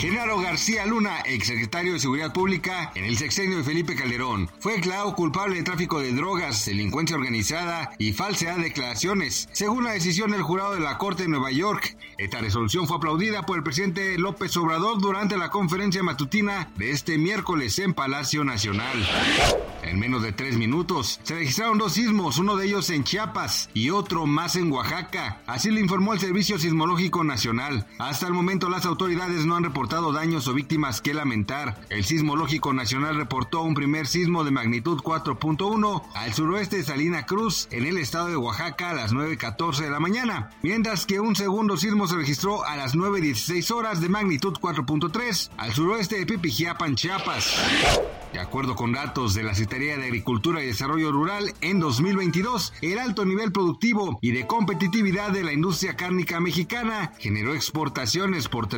Genaro García Luna, exsecretario de Seguridad Pública en el sexenio de Felipe Calderón, fue declarado culpable de tráfico de drogas, delincuencia organizada y falsedad de declaraciones, según la decisión del jurado de la Corte de Nueva York. Esta resolución fue aplaudida por el presidente López Obrador durante la conferencia matutina de este miércoles en Palacio Nacional. En menos de tres minutos se registraron dos sismos, uno de ellos en Chiapas y otro más en Oaxaca. Así lo informó el Servicio Sismológico Nacional. Hasta el momento las autoridades no han reportado daños o víctimas que lamentar. El Sismológico Nacional reportó un primer sismo de magnitud 4.1 al suroeste de Salina Cruz, en el estado de Oaxaca, a las 9.14 de la mañana, mientras que un segundo sismo se registró a las 9.16 horas de magnitud 4.3 al suroeste de Pipijiapan, Chiapas. De acuerdo con datos de la Secretaría de Agricultura y Desarrollo Rural, en 2022, el alto nivel productivo y de competitividad de la industria cárnica mexicana generó exportaciones por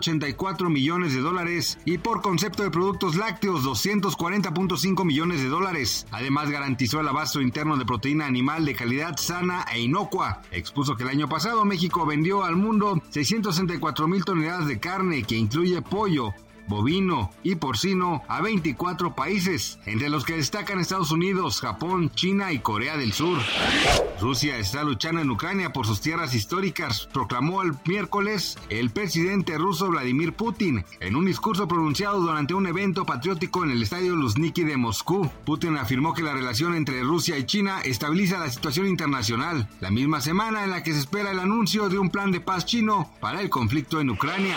3.184 millones de dólares y por concepto de productos lácteos 240.5 millones de dólares. Además, garantizó el abasto interno de proteína animal de calidad sana e inocua. Expuso que el año pasado México vendió al mundo 664 mil toneladas de carne que incluye pollo, bovino y porcino a 24 países, entre los que destacan Estados Unidos, Japón, China y Corea del Sur. Rusia está luchando en Ucrania por sus tierras históricas, proclamó el miércoles el presidente ruso Vladimir Putin en un discurso pronunciado durante un evento patriótico en el estadio Luzhniki de Moscú. Putin afirmó que la relación entre Rusia y China estabiliza la situación internacional, la misma semana en la que se espera el anuncio de un plan de paz chino para el conflicto en Ucrania.